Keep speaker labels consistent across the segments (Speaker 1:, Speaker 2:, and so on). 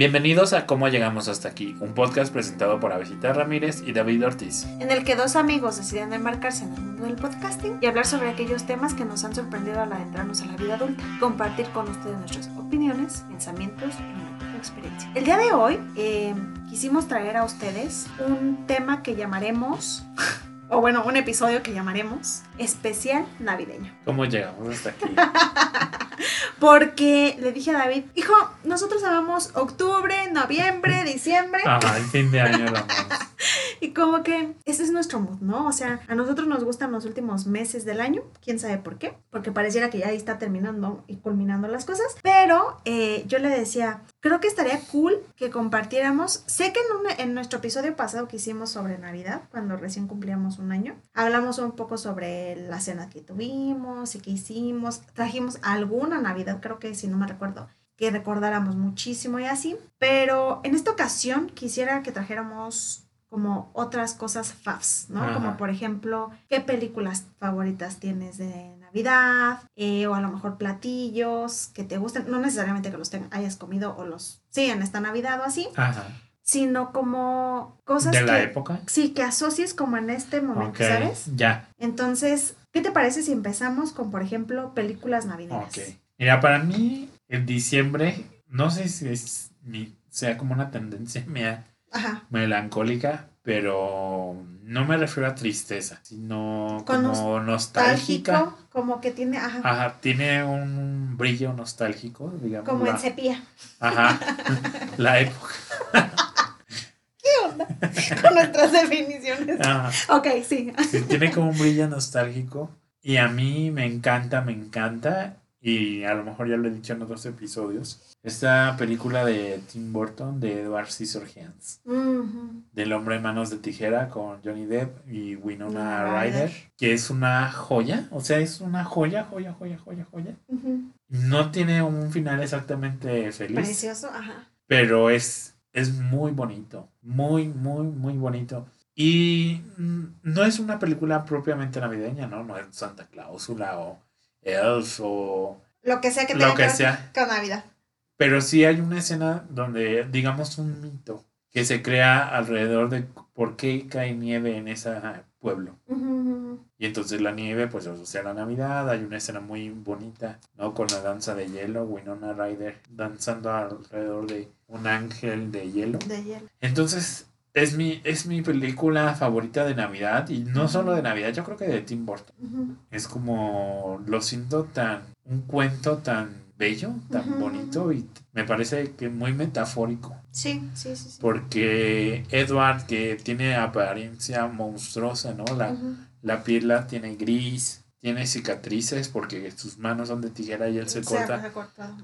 Speaker 1: Bienvenidos a Cómo Llegamos Hasta Aquí, un podcast presentado por Avesita Ramírez y David Ortiz.
Speaker 2: en el que dos amigos deciden embarcarse en el mundo del podcasting y hablar sobre aquellos temas que nos han sorprendido al adentrarnos a la vida adulta, compartir con ustedes nuestras opiniones, pensamientos y nuestra experiencia. El día de hoy eh, quisimos traer a ustedes un tema que llamaremos, o bueno, un episodio que llamaremos especial navideño.
Speaker 1: ¿Cómo llegamos hasta aquí?
Speaker 2: Porque le dije a David, hijo, nosotros amamos octubre, noviembre, diciembre.
Speaker 1: Ajá, el fin de año amamos.
Speaker 2: Y como que ese es nuestro mood, ¿no? O sea, a nosotros nos gustan los últimos meses del año, quién sabe por qué, porque pareciera que ya ahí está terminando y culminando las cosas, pero eh, yo le decía, creo que estaría cool que compartiéramos, sé que en, un- en nuestro episodio pasado que hicimos sobre Navidad, cuando recién cumplíamos un año, hablamos un poco sobre la cena que tuvimos y qué hicimos, trajimos alguna Navidad, creo que si no me recuerdo, que recordáramos muchísimo y así, pero en esta ocasión quisiera que trajéramos como otras cosas faves, ¿no?
Speaker 1: Ajá.
Speaker 2: Como por ejemplo, ¿qué películas favoritas tienes de Navidad? Eh, o a lo mejor platillos que te gusten, no necesariamente que los hayas comido o los, sí, en esta Navidad o así,
Speaker 1: Ajá.
Speaker 2: Sino como cosas
Speaker 1: ¿De la
Speaker 2: que,
Speaker 1: época?
Speaker 2: sí, que asocies como en este momento, ¿sabes?
Speaker 1: ya.
Speaker 2: Entonces, ¿qué te parece si empezamos con, por ejemplo, películas navideñas?
Speaker 1: Ok. Mira, para mí, en diciembre, no sé si es mi- sea como una tendencia mía
Speaker 2: Ajá.
Speaker 1: melancólica, pero no me refiero a tristeza, sino
Speaker 2: Con
Speaker 1: como nostálgica.
Speaker 2: Nostálgico, como que tiene, ajá,
Speaker 1: Ajá, tiene un brillo nostálgico, digamos.
Speaker 2: como
Speaker 1: la-
Speaker 2: en sepia.
Speaker 1: Ajá, la época.
Speaker 2: con nuestras definiciones.
Speaker 1: Ajá.
Speaker 2: Ok, sí.
Speaker 1: Sí, tiene como un brillo nostálgico y a mí me encanta, me encanta y a lo mejor ya lo he dicho en otros episodios. Esta película de Tim Burton de Edward Scissorhands,
Speaker 2: Ujú.
Speaker 1: del hombre en manos de tijera con Johnny Depp y Winona Ryder,
Speaker 2: Ryder.
Speaker 1: que es una joya, o sea, es una joya, joya, joya, joya, joya. No tiene un final exactamente feliz,
Speaker 2: Precioso, ajá.
Speaker 1: pero es, es muy bonito, muy, muy, muy bonito. Y mm, no es una película propiamente navideña, ¿no? No es Santa Cláusula o Elf o...
Speaker 2: Lo que sea que tenga
Speaker 1: que sea.
Speaker 2: con Navidad.
Speaker 1: Pero sí hay una escena donde, digamos, un mito que se crea alrededor de por qué cae nieve en ese pueblo. Y entonces la nieve, pues asocia a la Navidad. Hay una escena muy bonita, ¿no? Con la danza de hielo, Winona Ryder danzando alrededor de un ángel de hielo.
Speaker 2: De hielo.
Speaker 1: Entonces, es mi, es mi película favorita de Navidad. Y no solo de Navidad, yo creo que de Tim Burton. Es como, lo siento tan, un cuento tan bello, tan bonito y me parece que muy metafórico.
Speaker 2: Sí, sí, sí. sí.
Speaker 1: Porque Edward, que tiene apariencia monstruosa, ¿no? La, la piel la tiene gris, tiene cicatrices porque sus manos son de tijera y él se
Speaker 2: Se
Speaker 1: corta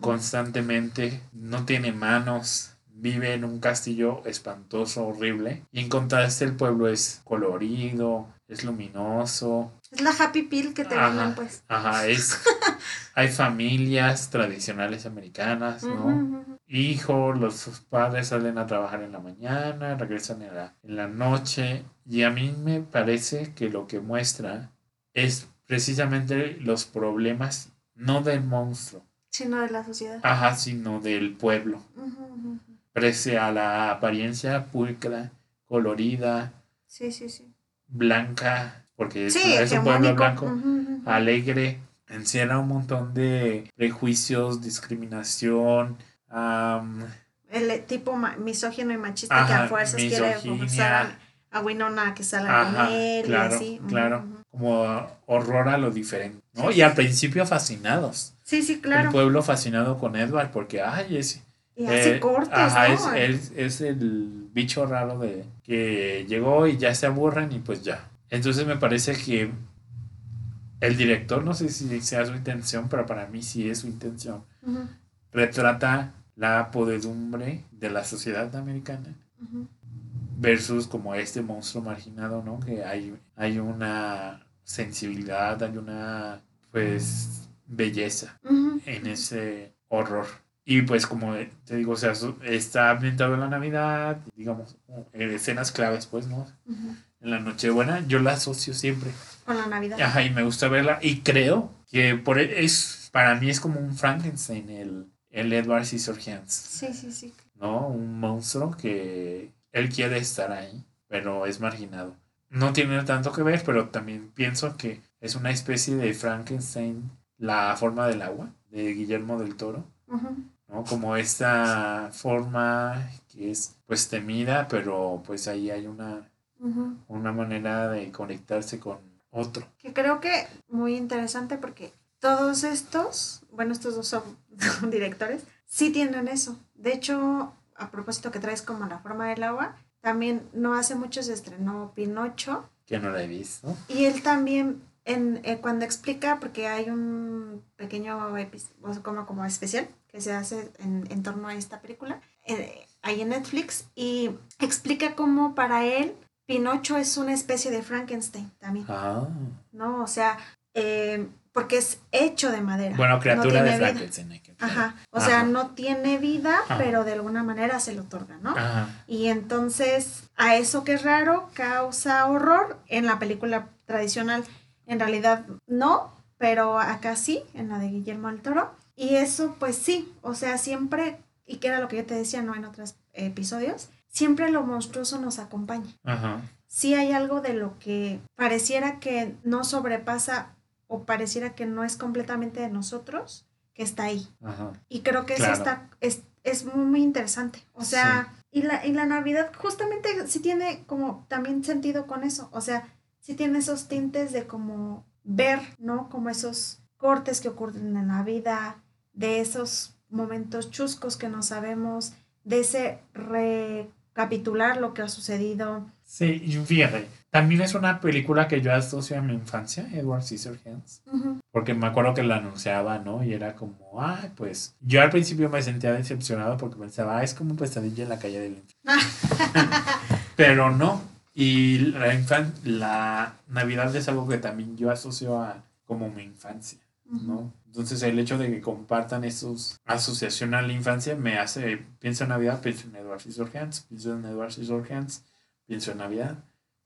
Speaker 1: constantemente, no tiene manos, vive en un castillo espantoso, horrible. Y en contraste el pueblo es colorido, es luminoso.
Speaker 2: Es la happy pill que te
Speaker 1: Ajá.
Speaker 2: venden, pues.
Speaker 1: Ajá, es... Hay familias tradicionales americanas, ¿no?
Speaker 2: Ujú.
Speaker 1: Hijos, los sus padres salen a trabajar en la mañana, regresan en la, en la noche. Y a mí me parece que lo que muestra es precisamente los problemas, no del monstruo,
Speaker 2: Sino de la sociedad.
Speaker 1: ajá, sino del pueblo. Pese a la apariencia pulcra, colorida,
Speaker 2: Sí, sí, sí.
Speaker 1: blanca, porque es,
Speaker 2: Sí,
Speaker 1: es un pueblo blanco, alegre, encierra un montón de prejuicios, discriminación, am,
Speaker 2: El eh, tipo misógino y machista que a fuerzas quiere forzar a, a Winona que salga con él
Speaker 1: claro,
Speaker 2: y así.
Speaker 1: Claro. como horror a lo diferente, ¿no?
Speaker 2: Sí,
Speaker 1: y al principio fascinados.
Speaker 2: Sí, sí,
Speaker 1: El
Speaker 2: claro.
Speaker 1: pueblo fascinado con Edward porque, ay, es...
Speaker 2: Y hace
Speaker 1: eh,
Speaker 2: cortes,
Speaker 1: ajá,
Speaker 2: ¿no?
Speaker 1: es, es, es el bicho raro de que llegó y ya se aburren y pues ya. Entonces me parece que el director, no sé si sea su intención, pero para mí sí es su intención, retrata la podedumbre de la sociedad americana versus como este monstruo marginado, ¿no? Que hay, hay una sensibilidad, hay una, pues, belleza en ese horror. Y pues como te digo, o sea, está ambientado en la Navidad, digamos, en escenas claves, pues, ¿no? En la Nochebuena, yo la asocio siempre.
Speaker 2: Con la Navidad.
Speaker 1: Ajá, y me gusta verla. Y creo que por e- es, para mí es como un Frankenstein el, el Edward Scissorhands.
Speaker 2: Sí, sí, sí.
Speaker 1: ¿no? Un monstruo que él quiere estar ahí, pero es marginado. No tiene tanto que ver, pero también pienso que es una especie de Frankenstein, la forma del agua, de Guillermo del Toro. ¿no? Como esta forma que es pues temida, pero pues ahí hay una,
Speaker 2: Ujú.
Speaker 1: una manera de conectarse con otro.
Speaker 2: Que creo que muy interesante porque todos estos, bueno, estos dos son, son directores, sí tienen eso. De hecho, a propósito que traes como la forma del agua, también no hace mucho se estrenó Pinocho
Speaker 1: Que no la he visto.
Speaker 2: y él también en, eh, cuando explica, porque hay un pequeño episodio como, como especial que se hace en, en torno a esta película, eh, ahí en Netflix, y explica cómo para él Pinocho es una especie de Frankenstein también.
Speaker 1: Ah.
Speaker 2: ¿no? O sea, eh, porque es hecho de madera.
Speaker 1: Bueno,
Speaker 2: no
Speaker 1: criatura de. Frankenstein.
Speaker 2: Ajá. O sea, no tiene vida,
Speaker 1: Ajá.
Speaker 2: pero de alguna manera se le otorga, ¿no?
Speaker 1: Ajá.
Speaker 2: Y entonces, a eso que es raro, causa horror. En la película tradicional, en realidad no, pero acá sí, en la de Guillermo del Toro. Y eso, pues sí, o sea, siempre, y que era lo que yo te decía, ¿no? En otros episodios, siempre lo monstruoso nos acompaña
Speaker 1: Ajá.
Speaker 2: sí hay algo de lo que pareciera que no sobrepasa o pareciera que no es completamente de nosotros, que está ahí.
Speaker 1: Ajá.
Speaker 2: Y creo que eso está, es, es muy, muy interesante. O sea, y, la, y la Navidad justamente sí tiene como también sentido con eso. O sea, sí tiene esos tintes de como ver, ¿no? Como esos cortes que ocurren en la vida, de esos momentos chuscos que no sabemos, de ese recapitular lo que ha sucedido.
Speaker 1: Sí, y fíjate, también es una película que yo asocio a mi infancia, Edward Scissorhands,
Speaker 2: Ujú.
Speaker 1: porque me acuerdo que la anunciaba, ¿no? Y era como, ay, pues, yo al principio me sentía decepcionado porque pensaba, ah, es como pesadilla en la calle del infierno. Pero no, y la, infan- la Navidad es algo que también yo asocio a como mi infancia, ¿no? Entonces el hecho de que compartan esos asociación a la infancia me hace, pienso en Navidad, pienso en Edward Scissorhands, pienso en Edward Scissorhands, pienso en Navidad.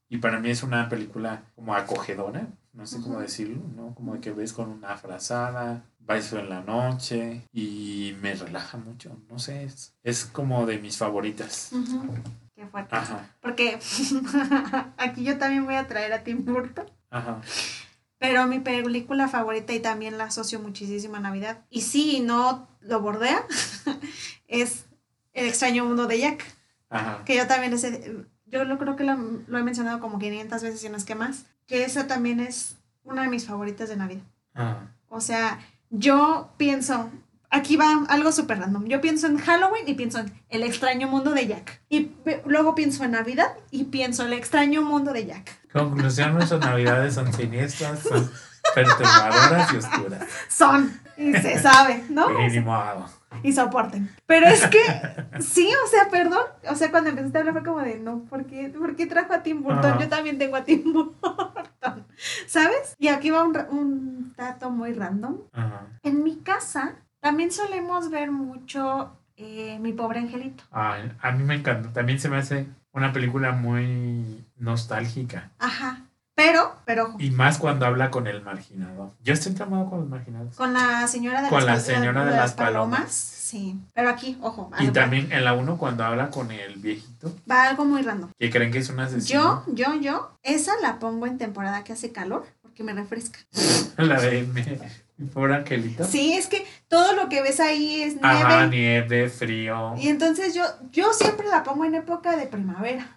Speaker 1: Y para mí es una película como acogedora, no sé cómo decirlo, ¿no? Como de que ves con una frazada, vais en la noche y me relaja mucho, no sé, es, es como de mis favoritas.
Speaker 2: Qué fuerte.
Speaker 1: Ajá,
Speaker 2: Porque aquí yo también voy a traer a Tim Burton.
Speaker 1: ajá,
Speaker 2: Pero mi película favorita y también la asocio muchísimo a Navidad. Y sí, no lo bordea, es El extraño mundo de Jack.
Speaker 1: ajá.
Speaker 2: Que yo también ese, yo lo creo que lo, lo he mencionado como 500 veces y no es que más. Que esa también es una de mis favoritas de Navidad.
Speaker 1: ajá.
Speaker 2: O sea, yo pienso, aquí va algo súper random. Yo pienso en Halloween y pienso en El extraño mundo de Jack. Y luego pienso en Navidad y pienso El extraño mundo de Jack.
Speaker 1: Conclusión, nuestras navidades son siniestras, son perturbadoras y oscuras.
Speaker 2: Son, y se sabe, ¿no?
Speaker 1: Y
Speaker 2: soporten. Pero es que, sí, o sea, perdón. O sea, cuando empezaste a hablar fue como de, no, ¿por qué, por qué trajo a Tim Burton? Yo también tengo a Tim Burton. ¿Sabes? Y aquí va un, un dato muy random. En mi casa también solemos ver mucho eh, Mi pobre angelito.
Speaker 1: Ay, a mí me encanta. También se me hace una película muy nostálgica.
Speaker 2: Ajá. Pero, pero ojo,
Speaker 1: Y más cuando habla con el marginado. Yo estoy tramado con los marginados.
Speaker 2: con la señora de
Speaker 1: Con la
Speaker 2: las,
Speaker 1: señora de las palomas.
Speaker 2: Sí. Pero aquí, ojo,
Speaker 1: Y también en la 1 cuando habla con el viejito,
Speaker 2: va algo muy random.
Speaker 1: que creen que es un asesino.
Speaker 2: Yo, yo, yo, esa la pongo en temporada que hace calor porque me refresca.
Speaker 1: La de mi pobre angelito.
Speaker 2: Sí, es que todo lo que ves ahí es nieve.
Speaker 1: Ajá, nieve, frío.
Speaker 2: Y entonces yo, yo siempre la pongo en época de primavera.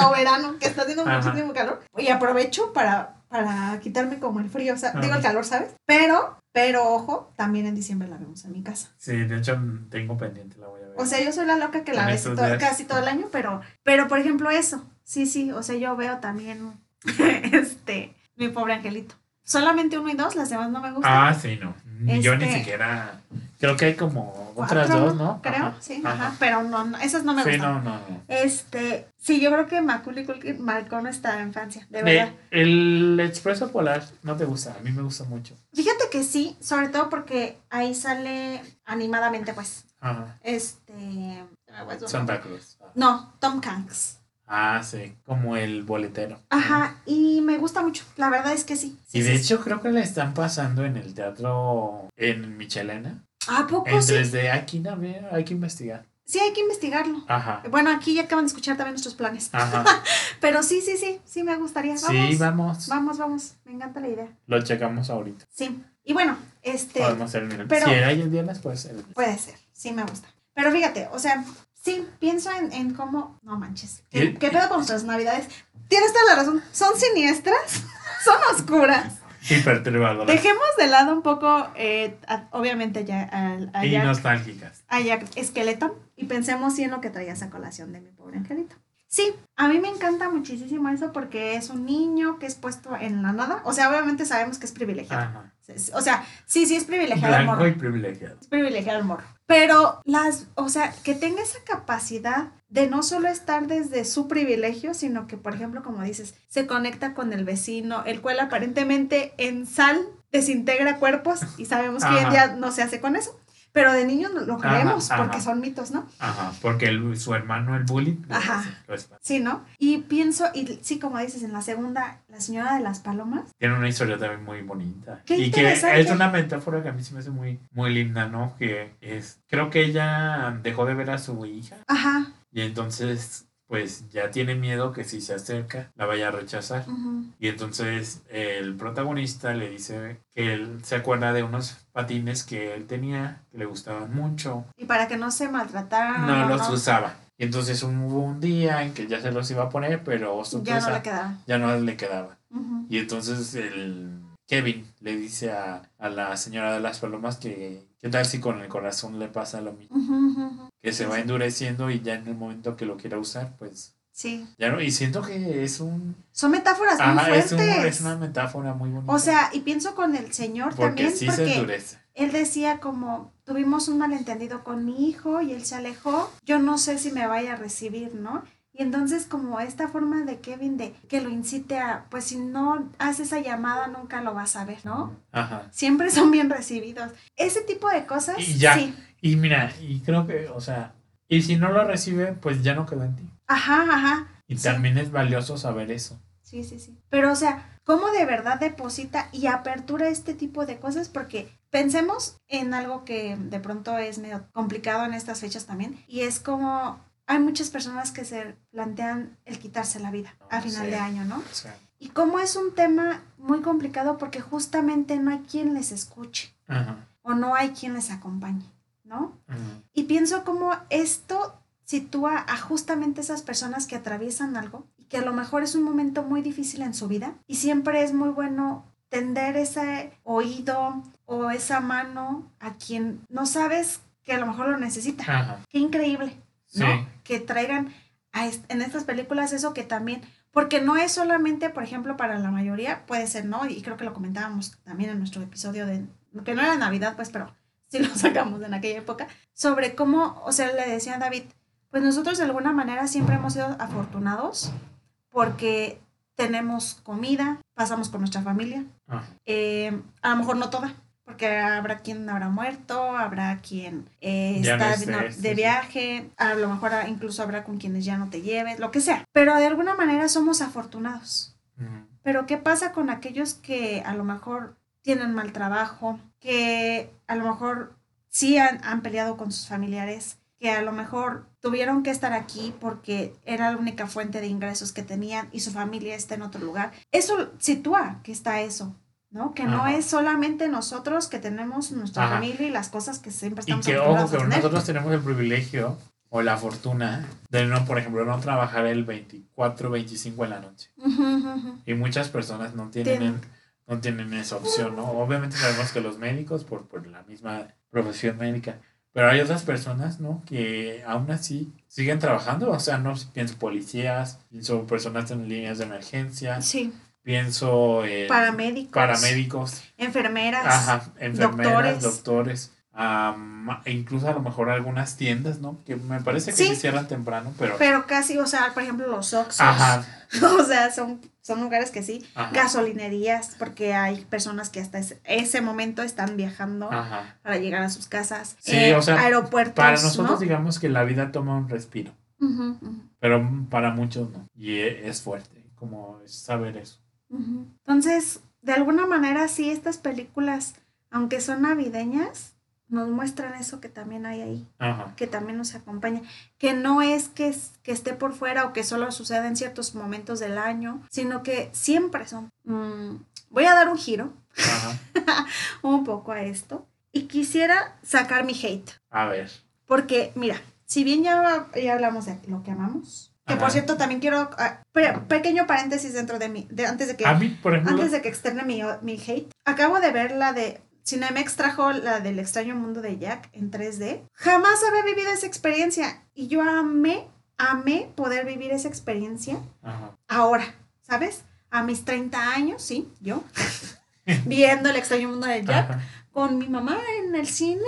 Speaker 2: o verano, que está haciendo muchísimo calor. Y aprovecho para, para quitarme como el frío, o sea,
Speaker 1: Ajá.
Speaker 2: digo el calor, ¿sabes? Pero, pero ojo, también en diciembre la vemos en mi casa.
Speaker 1: Sí, de hecho tengo pendiente, la voy a ver.
Speaker 2: O sea, yo soy la loca que la ve to- casi todo el año, pero, pero por ejemplo eso, sí, sí, o sea, yo veo también este, mi pobre angelito. Solamente uno y dos, las demás no me gustan.
Speaker 1: ah, sí, no. Yo ni
Speaker 2: Este-
Speaker 1: siquiera. Creo que hay como
Speaker 2: Cuatro,
Speaker 1: otras dos, ¿no?
Speaker 2: Creo,
Speaker 1: Ajá,
Speaker 2: sí,
Speaker 1: ajá.
Speaker 2: ajá, pero no, no, esas no me
Speaker 1: Sí,
Speaker 2: gustan.
Speaker 1: no, no, no.
Speaker 2: Este, sí, yo creo que Macaulay Culkin marcó nuestra infancia, de
Speaker 1: De-
Speaker 2: verdad.
Speaker 1: el expreso polar no te gusta, a mí me gusta mucho.
Speaker 2: Fíjate que sí, sobre todo porque ahí sale animadamente, pues,
Speaker 1: Ajá.
Speaker 2: este...
Speaker 1: Santa Cruz.
Speaker 2: No, Tom Hanks.
Speaker 1: Ah, sí, como el boletero.
Speaker 2: Ajá, y me gusta mucho, la verdad es que sí. sí,
Speaker 1: Y de
Speaker 2: sí, sí.
Speaker 1: hecho creo que la están pasando en el teatro en Michelena.
Speaker 2: ¿A poco
Speaker 1: En
Speaker 2: sí?
Speaker 1: 3D, hay que ir a ver, hay que investigar.
Speaker 2: sí hay que investigarlo.
Speaker 1: Ajá.
Speaker 2: Bueno, aquí ya acaban de escuchar también nuestros planes.
Speaker 1: Ajá.
Speaker 2: Pero sí, sí, sí, sí me gustaría. Vamos,
Speaker 1: Sí, vamos.
Speaker 2: vamos, vamos. Me encanta la idea.
Speaker 1: Lo checamos ahorita.
Speaker 2: Sí. Y bueno, este
Speaker 1: Podemos hacer el
Speaker 2: pero-
Speaker 1: si hay el viernes, puede ser el
Speaker 2: puede ser. Sí me gusta. Pero fíjate, o sea, sí, pienso en, en cómo. No manches. ¿Qué,
Speaker 1: ¿Qué-
Speaker 2: pedo con nuestras navidades? Tienes toda la razón. Son siniestras, son oscuras.
Speaker 1: Y perturbadoras.
Speaker 2: Dejemos de lado un poco, eh, a- obviamente, ya al- a
Speaker 1: Y
Speaker 2: Jack-
Speaker 1: nostálgicas.
Speaker 2: a Jack Skeleton y pensemos sí en lo que traías a colación de mi pobre angelito. Sí, a mí me encanta muchísimo eso porque es un niño que es puesto en la nada. O sea, obviamente sabemos que es privilegiado.
Speaker 1: Ajá.
Speaker 2: O sea, sí, sí es privilegiado el morro.
Speaker 1: y privilegiado.
Speaker 2: Es privilegiado el morro. Pero las, o sea, que tenga esa capacidad de no solo estar desde su privilegio, sino que, por ejemplo, como dices, se conecta con el vecino, el cual aparentemente en sal desintegra cuerpos y sabemos que hoy en día no se hace con eso. Pero de niños lo creemos
Speaker 1: ajá.
Speaker 2: porque son mitos, ¿no?
Speaker 1: Ajá. Porque el- su hermano, el bully, lo
Speaker 2: Ajá.
Speaker 1: espanta.
Speaker 2: Sí, ¿no? Y pienso, y sí, como dices, en la segunda, la señora de las palomas.
Speaker 1: Tiene una historia también muy bonita.
Speaker 2: Qué
Speaker 1: y que
Speaker 2: interesante.
Speaker 1: es una metáfora que a mí se me hace muy, muy linda, ¿no? Que es, creo que ella dejó de ver a su hija
Speaker 2: Ajá.
Speaker 1: y entonces pues ya tiene miedo que si se acerca la vaya a rechazar. Y entonces el protagonista le dice que él se acuerda de unos patines que él tenía, que le gustaban mucho,
Speaker 2: Y para que no se maltrataran.
Speaker 1: no los usaba. Y entonces hubo un día en que ya se los iba a poner, pero
Speaker 2: Ya no le quedaron.
Speaker 1: ya no le quedaba. Y entonces el Kevin le dice a, a la señora de las palomas que qué tal si con el corazón le pasa lo mismo,
Speaker 2: ujú.
Speaker 1: Que se va endureciendo y ya en el momento que lo quiera usar, pues
Speaker 2: Sí.
Speaker 1: ya no. Y siento que es un...
Speaker 2: Son metáforas muy
Speaker 1: es,
Speaker 2: fuertes.
Speaker 1: un- es una metáfora muy bonita.
Speaker 2: O sea, y pienso con el señor
Speaker 1: porque
Speaker 2: también,
Speaker 1: sí se
Speaker 2: porque
Speaker 1: endurece.
Speaker 2: él decía como, tuvimos un malentendido con mi hijo y él se alejó, yo no sé si me vaya a recibir, ¿no? Y entonces como esta forma de Kevin de que lo incite a, pues si no haces esa llamada nunca lo vas a ver, ¿no?
Speaker 1: Ajá.
Speaker 2: Siempre son bien recibidos. Ese tipo de cosas,
Speaker 1: Y ya.
Speaker 2: sí.
Speaker 1: Y mira, y creo que, o sea, y si no lo recibe, pues ya no quedó en ti.
Speaker 2: Ajá, ajá.
Speaker 1: Y
Speaker 2: Sí.
Speaker 1: también es valioso saber eso.
Speaker 2: Sí, sí, sí. Pero, o sea, ¿cómo de verdad deposita y apertura este tipo de cosas? Porque pensemos en algo que de pronto es medio complicado en estas fechas también. Y es como hay muchas personas que se plantean el quitarse la vida a final
Speaker 1: Sí.
Speaker 2: de año, ¿no?
Speaker 1: Sea,
Speaker 2: Y como es un tema muy complicado porque justamente no hay quien les escuche
Speaker 1: ajá,
Speaker 2: o no hay quien les acompañe, ¿no? Y pienso como esto sitúa a justamente esas personas que atraviesan algo y que a lo mejor es un momento muy difícil en su vida y siempre es muy bueno tender ese oído o esa mano a quien no sabes que a lo mejor lo necesita.
Speaker 1: Ajá.
Speaker 2: Qué increíble, ¿no?
Speaker 1: Sí.
Speaker 2: Que traigan a est- en estas películas eso que también, porque no es solamente, por ejemplo, para la mayoría, puede ser, ¿no? Y creo que lo comentábamos también en nuestro episodio de, que no era Navidad, pues, pero sí lo sacamos en aquella época, sobre cómo, o sea, le decía a David, pues nosotros de alguna manera siempre hemos sido afortunados porque tenemos comida, pasamos con nuestra familia,
Speaker 1: Ajá.
Speaker 2: eh, a lo mejor no toda, porque habrá quien habrá muerto, habrá quien eh,
Speaker 1: no
Speaker 2: está no- de
Speaker 1: sí.
Speaker 2: viaje, a lo mejor ah, incluso habrá con quienes ya no te lleves, lo que sea. Pero de alguna manera somos afortunados. Pero ¿qué pasa con aquellos que a lo mejor tienen mal trabajo, que a lo mejor sí han, han peleado con sus familiares, que a lo mejor tuvieron que estar aquí porque era la única fuente de ingresos que tenían y su familia está en otro lugar? Eso sitúa que está eso. ¿no? Que no es solamente nosotros que tenemos nuestra
Speaker 1: Ajá.
Speaker 2: familia y las cosas que siempre
Speaker 1: Y
Speaker 2: estamos
Speaker 1: que, ojo, que nosotros tenemos el privilegio o la fortuna de no, por ejemplo, no trabajar el 24, 25 en la noche. Y muchas personas no tienen,
Speaker 2: Tienen.
Speaker 1: No tienen esa opción, ¿no? Obviamente sabemos que los médicos, por, por la misma profesión médica, pero hay otras personas, ¿no? Que aún así siguen trabajando, o sea, no pienso policías, pienso personas en líneas de emergencia,
Speaker 2: Sí,
Speaker 1: pienso en
Speaker 2: paramédicos,
Speaker 1: paramédicos,
Speaker 2: enfermeras,
Speaker 1: ajá, enfermeras,
Speaker 2: doctores.
Speaker 1: doctores, e incluso a lo mejor algunas tiendas, ¿no? Que me parece que
Speaker 2: Sí.
Speaker 1: se cierran temprano, pero...
Speaker 2: pero casi, o sea, por ejemplo, los Oxxos,
Speaker 1: Ajá,
Speaker 2: o sea, son, son lugares que sí,
Speaker 1: ajá,
Speaker 2: gasolinerías, porque hay personas que hasta ese, ese momento están viajando
Speaker 1: ajá.
Speaker 2: para llegar a sus casas,
Speaker 1: Sí,
Speaker 2: Eh,
Speaker 1: o sea,
Speaker 2: aeropuertos,
Speaker 1: Para nosotros
Speaker 2: ¿no?
Speaker 1: digamos que la vida toma un respiro.
Speaker 2: Ujú,
Speaker 1: Pero para muchos no. Y e- es fuerte, como saber eso.
Speaker 2: ujú. Entonces, de alguna manera, sí, estas películas, aunque son navideñas, nos muestran eso que también hay ahí,
Speaker 1: Ajá.
Speaker 2: que también nos acompaña, que no es que, que esté por fuera o que solo suceda en ciertos momentos del año, sino que siempre son. Mm, voy a dar un giro
Speaker 1: Ajá.
Speaker 2: un poco a esto y quisiera sacar mi hate,
Speaker 1: A ver.
Speaker 2: porque mira, si bien ya, ya hablamos de lo que amamos, que por cierto también quiero, ah, pe- pequeño paréntesis dentro de mí, de, antes de que...
Speaker 1: A mí, por ejemplo.
Speaker 2: Antes de que externe mi, mi hate, acabo de ver la de. Cinemex trajo la del extraño mundo de Jack en 3D. Jamás había vivido esa experiencia. Y yo amé, amé poder vivir esa experiencia
Speaker 1: Ajá.
Speaker 2: ahora, ¿sabes? A mis 30 años, sí, yo. viendo el extraño mundo de Jack
Speaker 1: Ajá.
Speaker 2: con mi mamá en el cine,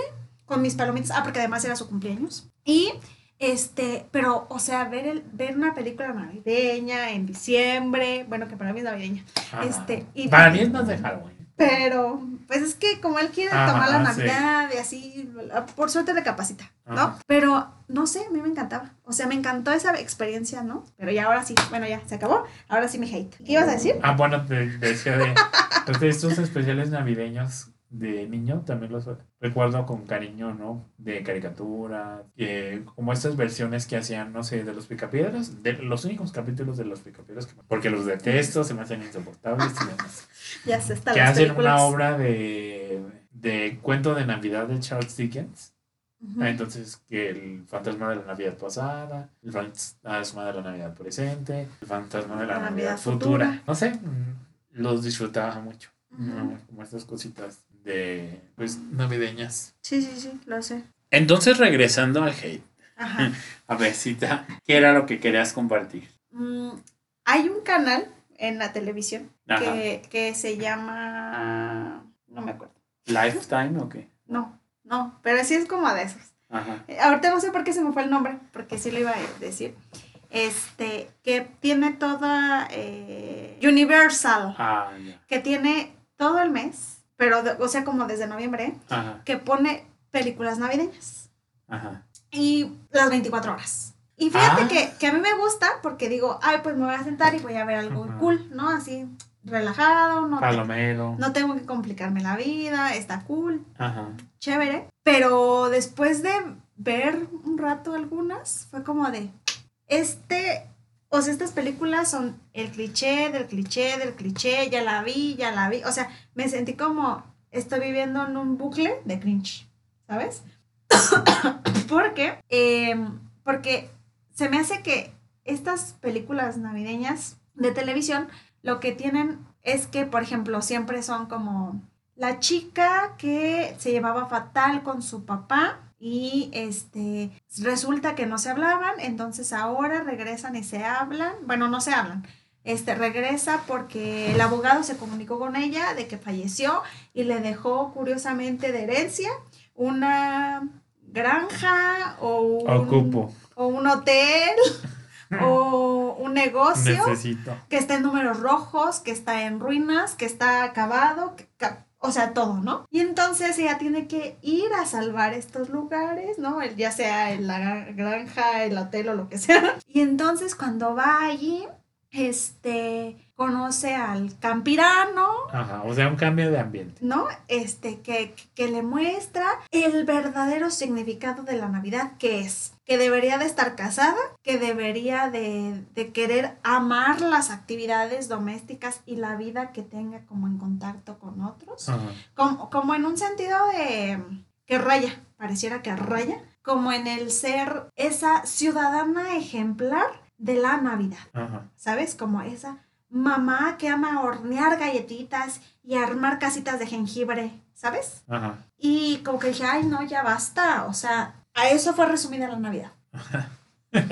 Speaker 2: con mis palomitas, ah, porque además era su cumpleaños. Y este, pero, o sea, ver, el, ver una película navideña en diciembre, bueno, que para mí es navideña,
Speaker 1: Ajá.
Speaker 2: este, y-
Speaker 1: Para mí es más de Halloween.
Speaker 2: Pero, pues es que como él quiere
Speaker 1: Ajá,
Speaker 2: tomar la
Speaker 1: sí.
Speaker 2: Navidad y así, por suerte recapacita, ¿no?
Speaker 1: Ajá.
Speaker 2: Pero, no sé, a mí me encantaba. O sea, me encantó esa experiencia, ¿no? Pero ya ahora sí, bueno, ya, se acabó. Ahora sí mi hate. ¿Qué ibas a decir?
Speaker 1: Ah, bueno, te decía de, de estos especiales navideños de niño, también los recuerdo con cariño, ¿no? De caricatura, que como estas versiones que hacían, no sé, de los picapiedras, de los únicos capítulos de los picapiedras, que- porque los detesto, se me hacen insoportables y demás.
Speaker 2: Ya se está
Speaker 1: que hacen
Speaker 2: películas.
Speaker 1: una obra de, de cuento de Navidad de Charles Dickens. Ah, Entonces, que el fantasma de la Navidad pasada, el fantasma de la Navidad presente, el fantasma de la,
Speaker 2: La
Speaker 1: Navidad,
Speaker 2: Navidad
Speaker 1: futura.
Speaker 2: futura.
Speaker 1: No sé, mm, los disfrutaba mucho. Como estas cositas de, pues, navideñas.
Speaker 2: Sí, sí, sí, lo sé.
Speaker 1: Entonces, regresando al hate.
Speaker 2: Ajá.
Speaker 1: A ver, cita, ¿qué era lo que querías compartir?
Speaker 2: Mm, hay un canal en la televisión que, que se llama... No me acuerdo.
Speaker 1: ¿Lifetime o qué?
Speaker 2: No, no, pero sí es como de esos.
Speaker 1: Ajá.
Speaker 2: Eh, Ahorita no sé por qué se me fue el nombre, porque sí lo iba a decir. Este, que tiene toda eh, Universal,
Speaker 1: Ah, ya.
Speaker 2: que tiene todo el mes, pero, o sea, como desde noviembre,
Speaker 1: Ajá.
Speaker 2: que pone películas navideñas
Speaker 1: Ajá.
Speaker 2: y las 24 horas. Y fíjate
Speaker 1: Ah.
Speaker 2: que, que a mí me gusta porque digo, ay, pues me voy a sentar y voy a ver algo
Speaker 1: Ajá.
Speaker 2: cool, ¿no? Así, relajado, no, te-
Speaker 1: Palomero.
Speaker 2: no tengo que complicarme la vida, está cool
Speaker 1: Ajá.
Speaker 2: chévere, pero después de ver un rato algunas, fue como de, este, o sea, estas películas son el cliché del cliché del cliché, ya la vi, ya la vi, o sea, me sentí como, estoy viviendo en un bucle de cringe, ¿sabes? porque, em, porque se me hace que estas películas navideñas de televisión, lo que tienen es que, por ejemplo, siempre son como la chica que se llevaba fatal con su papá y este resulta que no se hablaban, entonces ahora regresan y se hablan, bueno, no se hablan. Este regresa porque el abogado se comunicó con ella de que falleció y le dejó curiosamente de herencia una granja o un,
Speaker 1: Ocupo.
Speaker 2: o un hotel o un negocio
Speaker 1: Necesito.
Speaker 2: que está en números rojos, que está en ruinas, que está acabado, que- o sea, todo, ¿no? Y entonces ella tiene que ir a salvar estos lugares, ¿no? Ya sea en la gra- granja, el hotel o lo que sea. Y entonces cuando va allí, este, conoce al campirano,
Speaker 1: Ajá. O sea, un cambio de ambiente.
Speaker 2: ¿no? Este, que, que le muestra el verdadero significado de la Navidad, que es que debería de estar casada, que debería de, de querer amar las actividades domésticas y la vida que tenga como en contacto con otros,
Speaker 1: Ajá.
Speaker 2: como, como en un sentido de que raya, pareciera que raya, como en el ser esa ciudadana ejemplar de la Navidad.
Speaker 1: Ajá.
Speaker 2: ¿sabes? Como esa mamá que ama hornear galletitas y armar casitas de jengibre, ¿sabes?
Speaker 1: Ajá.
Speaker 2: Y como que dije, ay, no, ya basta. O sea, a eso fue resumida la Navidad.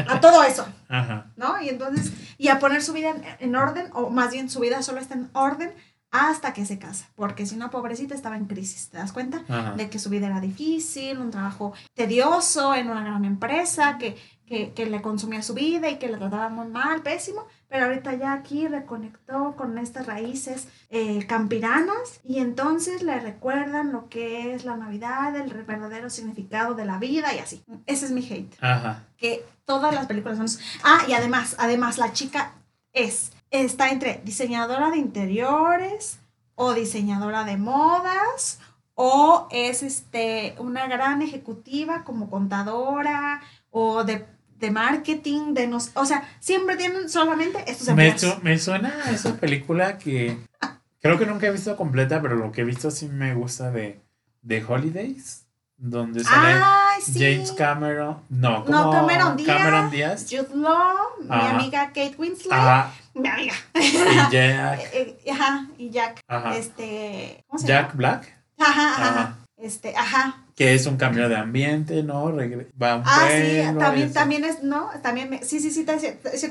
Speaker 2: A todo eso,
Speaker 1: Ajá.
Speaker 2: ¿no? Y entonces, y a poner su vida en, en orden, o más bien su vida solo está en orden hasta que se casa, porque si no, pobrecita estaba en crisis, ¿te das cuenta?
Speaker 1: Ajá.
Speaker 2: de que su vida era difícil, un trabajo tedioso en una gran empresa, que, que, que le consumía su vida y que le trataba muy mal, pésimo, pero ahorita ya aquí reconectó con estas raíces eh, campiranas y entonces le recuerdan lo que es la Navidad, el verdadero significado de la vida y así. Ese es mi hate,
Speaker 1: Ajá.
Speaker 2: que todas las películas son... Ah, y además, además la chica es, está entre diseñadora de interiores o diseñadora de modas o es este, una gran ejecutiva como contadora o de, de marketing, de nos, o sea, siempre tienen solamente estos
Speaker 1: Me,
Speaker 2: empleos.
Speaker 1: su- me suena a esa película que creo que nunca he visto completa, pero lo que he visto sí me gusta de, de Holidays, donde sale
Speaker 2: sí.
Speaker 1: James Cameron. No,
Speaker 2: No, Cameron Díaz.
Speaker 1: Cameron Díaz.
Speaker 2: Jude Law, mi amiga Kate Winslet,
Speaker 1: Ajá,
Speaker 2: mi amiga.
Speaker 1: y Jack,
Speaker 2: Eh, eh, ajá, y Jack,
Speaker 1: ajá.
Speaker 2: este, ¿cómo se
Speaker 1: Jack Black,
Speaker 2: llama? Ajá, Ajá. Este, ajá.
Speaker 1: Que es un cambio de ambiente, ¿no? Regre- va
Speaker 2: Ah, sí, también, también es, no, también, me- sí, sí, sí.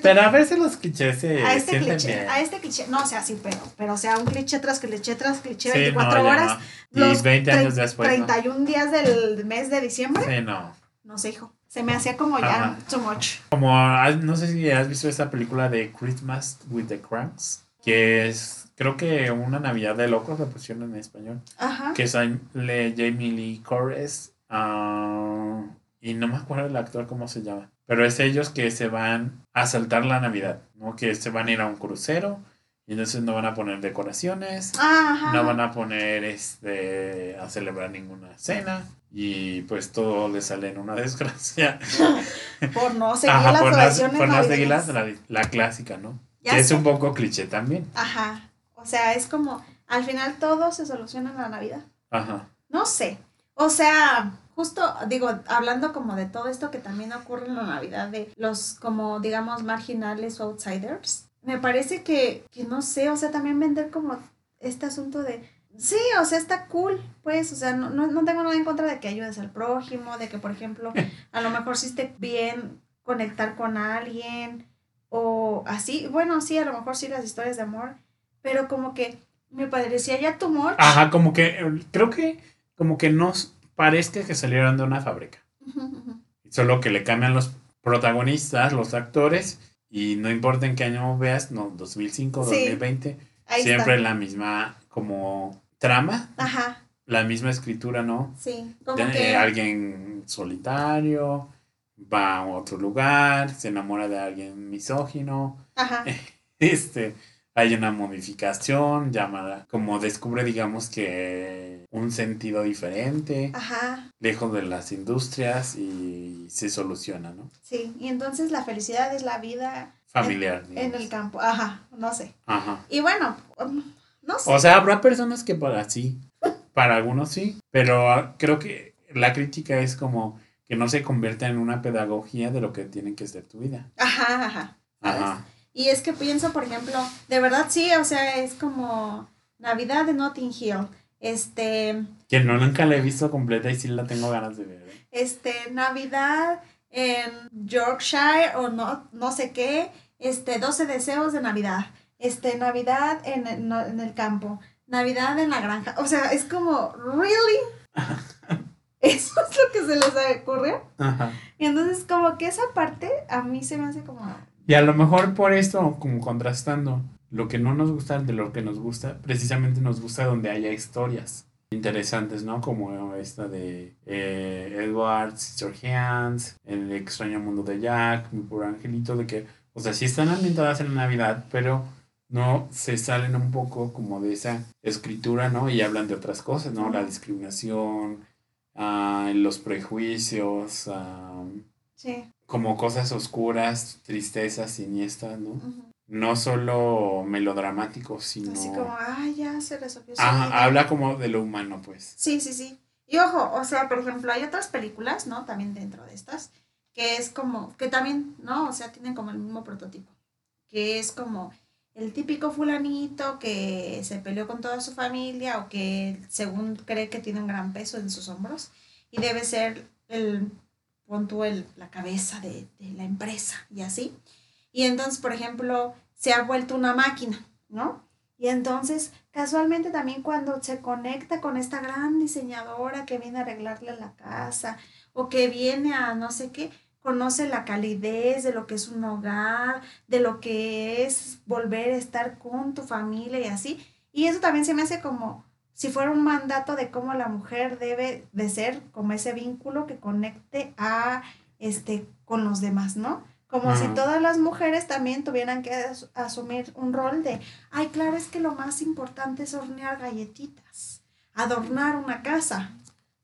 Speaker 1: Pero a veces los clichés se
Speaker 2: a este
Speaker 1: sienten
Speaker 2: cliché,
Speaker 1: bien.
Speaker 2: a este cliché, no, o sea, sí, pero, pero, o sea, un cliché tras cliché tras cliché,
Speaker 1: Sí,
Speaker 2: 24
Speaker 1: no, ya
Speaker 2: horas,
Speaker 1: no. Y
Speaker 2: los
Speaker 1: 20 años después, ¿no?
Speaker 2: 31 días del mes de diciembre,
Speaker 1: Sí, no.
Speaker 2: no sé, hijo, se me hacía como ya too much.
Speaker 1: Como, has- no sé si has visto esta película de Christmas with the Cranks, que es, creo que una Navidad de locos, la pusieron en español,
Speaker 2: Ajá.
Speaker 1: que sale Jamie Lee Curtis, ah, y no me acuerdo el actor cómo se llama, pero es ellos que se van a saltar la Navidad, ¿no? Que se van a ir a un crucero, y entonces no van a poner decoraciones,
Speaker 2: Ajá.
Speaker 1: no van a poner este a celebrar ninguna cena y pues todo le sale en una desgracia.
Speaker 2: Por no seguir
Speaker 1: Ajá,
Speaker 2: las
Speaker 1: por
Speaker 2: tradiciones
Speaker 1: por no seguir la, la clásica, ¿no?
Speaker 2: Ya
Speaker 1: que es un poco cliché también.
Speaker 2: Ajá. O sea, es como, al final todo se soluciona en la Navidad.
Speaker 1: Ajá.
Speaker 2: No sé. O sea, justo digo, hablando como de todo esto que también ocurre en la Navidad, de los como digamos marginales o outsiders, me parece que, que no sé, o sea, también vender como este asunto de, sí, o sea, está cool, pues, o sea, no, no, no tengo nada en contra de que ayudes al prójimo, de que, por ejemplo, a lo mejor sí esté bien conectar con alguien o así, bueno, sí, a lo mejor sí las historias de amor, pero como que me parecía ya tu amor.
Speaker 1: Ajá, como que eh, creo que como que nos parezca que salieron de una fábrica. Solo que le cambian los protagonistas, los actores, y no importa en qué año veas, no, 2005,
Speaker 2: Sí,
Speaker 1: 2020,
Speaker 2: Ahí
Speaker 1: siempre
Speaker 2: está.
Speaker 1: la misma como trama,
Speaker 2: Ajá,
Speaker 1: la misma escritura, ¿no?
Speaker 2: sí. Como
Speaker 1: De-
Speaker 2: que.
Speaker 1: alguien solitario, va a otro lugar, se enamora de alguien misógino,
Speaker 2: Ajá.
Speaker 1: este, hay una modificación, llamada, como descubre, digamos que un sentido diferente,
Speaker 2: Ajá.
Speaker 1: lejos de las industrias y se soluciona, ¿no?
Speaker 2: Sí. Y entonces la felicidad es la vida
Speaker 1: Familiar.
Speaker 2: en el campo. Ajá. No sé.
Speaker 1: Ajá.
Speaker 2: Y bueno, um, no sé.
Speaker 1: O sea, habrá personas que para sí, para algunos sí, pero ah, creo que la crítica es como que no se convierta en una pedagogía de lo que tiene que ser tu vida.
Speaker 2: Ajá, ajá. ¿sabes?
Speaker 1: Ajá.
Speaker 2: Y es que pienso, por ejemplo, de verdad sí, o sea, es como Navidad de Notting Hill. Este,
Speaker 1: Que no nunca la he visto completa y sí la tengo ganas de ver. ¿eh?
Speaker 2: este, Navidad en Yorkshire o no, no sé qué, este, 12 deseos de Navidad, este, Navidad en, en el campo, Navidad en la granja, o sea, es como, ¿really? Eso es lo que se les ocurrió.
Speaker 1: Ajá.
Speaker 2: Y entonces como que esa parte a mí se me hace como,
Speaker 1: Y a lo mejor por esto, como contrastando, lo que no nos gusta de lo que nos gusta, precisamente nos gusta donde haya historias interesantes, ¿no? Como esta de eh, Edward Scissorhands, El extraño mundo de Jack, Mi pobre angelito, de que, o sea, sí están ambientadas en Navidad, pero no se salen un poco como de esa escritura, ¿no? Y hablan de otras cosas, ¿no? La discriminación, ah, los prejuicios, ah,
Speaker 2: sí.
Speaker 1: Como cosas oscuras, tristezas, siniestras, ¿no? No solo melodramático, sino...
Speaker 2: Así como, ay, ya se resolvió.
Speaker 1: Ajá,
Speaker 2: vida".
Speaker 1: habla como de lo humano, pues.
Speaker 2: Sí, sí, sí. Y ojo, o sea, por ejemplo, hay otras películas, ¿no? También dentro de estas, que es como, que también, ¿no? O sea, tienen como el mismo prototipo, que es como el típico fulanito que se peleó con toda su familia o que según cree que tiene un gran peso en sus hombros y debe ser el, pon tú el, la cabeza de, de la empresa y así. Y entonces, por ejemplo, se ha vuelto una máquina, ¿no? Y entonces, casualmente también cuando se conecta con esta gran diseñadora que viene a arreglarle la casa o que viene a no sé qué, conoce la calidez de lo que es un hogar, de lo que es volver a estar con tu familia y así. Y eso también se me hace como si fuera un mandato de cómo la mujer debe de ser, como ese vínculo que conecte a este con los demás, ¿no? Como si todas las mujeres también tuvieran que as- asumir un rol de, ay, claro, es que lo más importante es hornear galletitas. adornar una casa.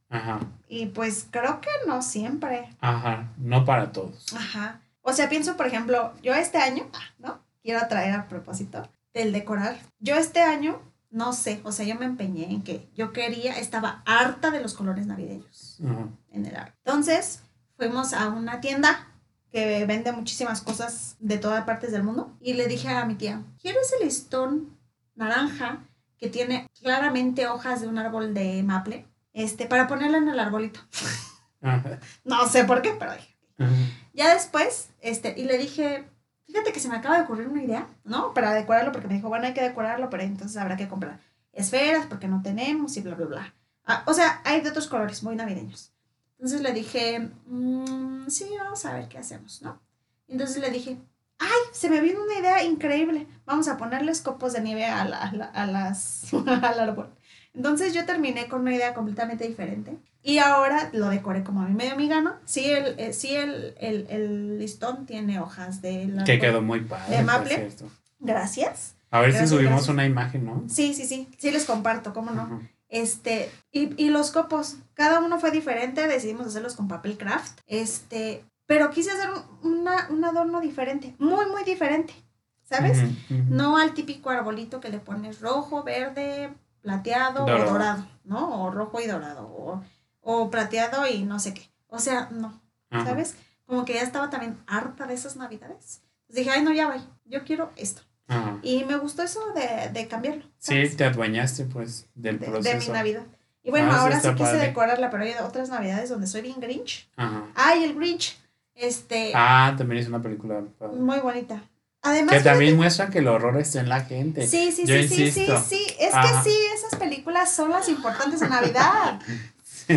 Speaker 1: Ajá.
Speaker 2: Y pues creo que no siempre.
Speaker 1: Ajá. No para todos.
Speaker 2: Ajá. O sea, pienso, por ejemplo, yo este año, ah, ¿no? Quiero traer a propósito del decorar. Yo este año, no sé, o sea, yo me empeñé en que yo quería, estaba harta de los colores navideños en el arte. Entonces, fuimos a una tienda que vende muchísimas cosas de todas partes del mundo y le dije a mi tía, quiero ese listón naranja que tiene claramente hojas de un árbol de maple, este, para ponerla en el arbolito. No sé por qué, pero dije. Ya después, este, y le dije, fíjate que se me acaba de ocurrir una idea, ¿no? Para decorarlo, porque me dijo, bueno, hay que decorarlo, pero entonces habrá que comprar esferas porque no tenemos y bla, bla, bla. Ah, o sea, hay de otros colores, muy navideños. Entonces le dije, "Mm, sí, vamos a ver qué hacemos, ¿no? Entonces le dije, ay, se me vino una idea increíble. Vamos a ponerles copos de nieve a, la- a la- a las, al árbol. Entonces yo terminé con una idea completamente diferente. Y ahora lo decoré como a mí medio mi gano. Sí, el, eh, sí el, el, el listón tiene hojas de...
Speaker 1: Que quedó muy padre.
Speaker 2: ¿De maple? Gracias.
Speaker 1: A ver
Speaker 2: Gracias,
Speaker 1: si subimos
Speaker 2: gracias.
Speaker 1: una imagen, ¿no?
Speaker 2: Sí, sí, sí. Sí les comparto, ¿cómo no? Este, y, y los copos, cada uno fue diferente, decidimos hacerlos con papel craft, este, pero quise hacer un, una- un adorno diferente, muy, muy diferente, ¿sabes? No al típico arbolito que le pones rojo, verde, plateado
Speaker 1: Dorado.
Speaker 2: o dorado, ¿no? O rojo y dorado, o, o plateado y no sé qué. O sea, no,
Speaker 1: Ajá.
Speaker 2: ¿sabes? Como que ya estaba también harta de esas navidades. Entonces dije, ay, no, ya voy, yo quiero esto.
Speaker 1: Ajá.
Speaker 2: Y me gustó eso de, de cambiarlo.
Speaker 1: Sí, te adueñaste pues del
Speaker 2: de, de
Speaker 1: proceso.
Speaker 2: mi Navidad. Y bueno,
Speaker 1: Ah,
Speaker 2: ahora sí quise
Speaker 1: padre.
Speaker 2: decorarla, pero hay otras Navidades donde soy bien Grinch.
Speaker 1: Ajá.
Speaker 2: Ay, el Grinch. Este,
Speaker 1: Ah, también es una película padre.
Speaker 2: muy bonita. Además,
Speaker 1: Que también muestra que el horror está en la gente.
Speaker 2: sí, sí,
Speaker 1: Yo
Speaker 2: sí, sí, sí, sí. Es
Speaker 1: Ajá.
Speaker 2: que sí, películas son las importantes en Navidad.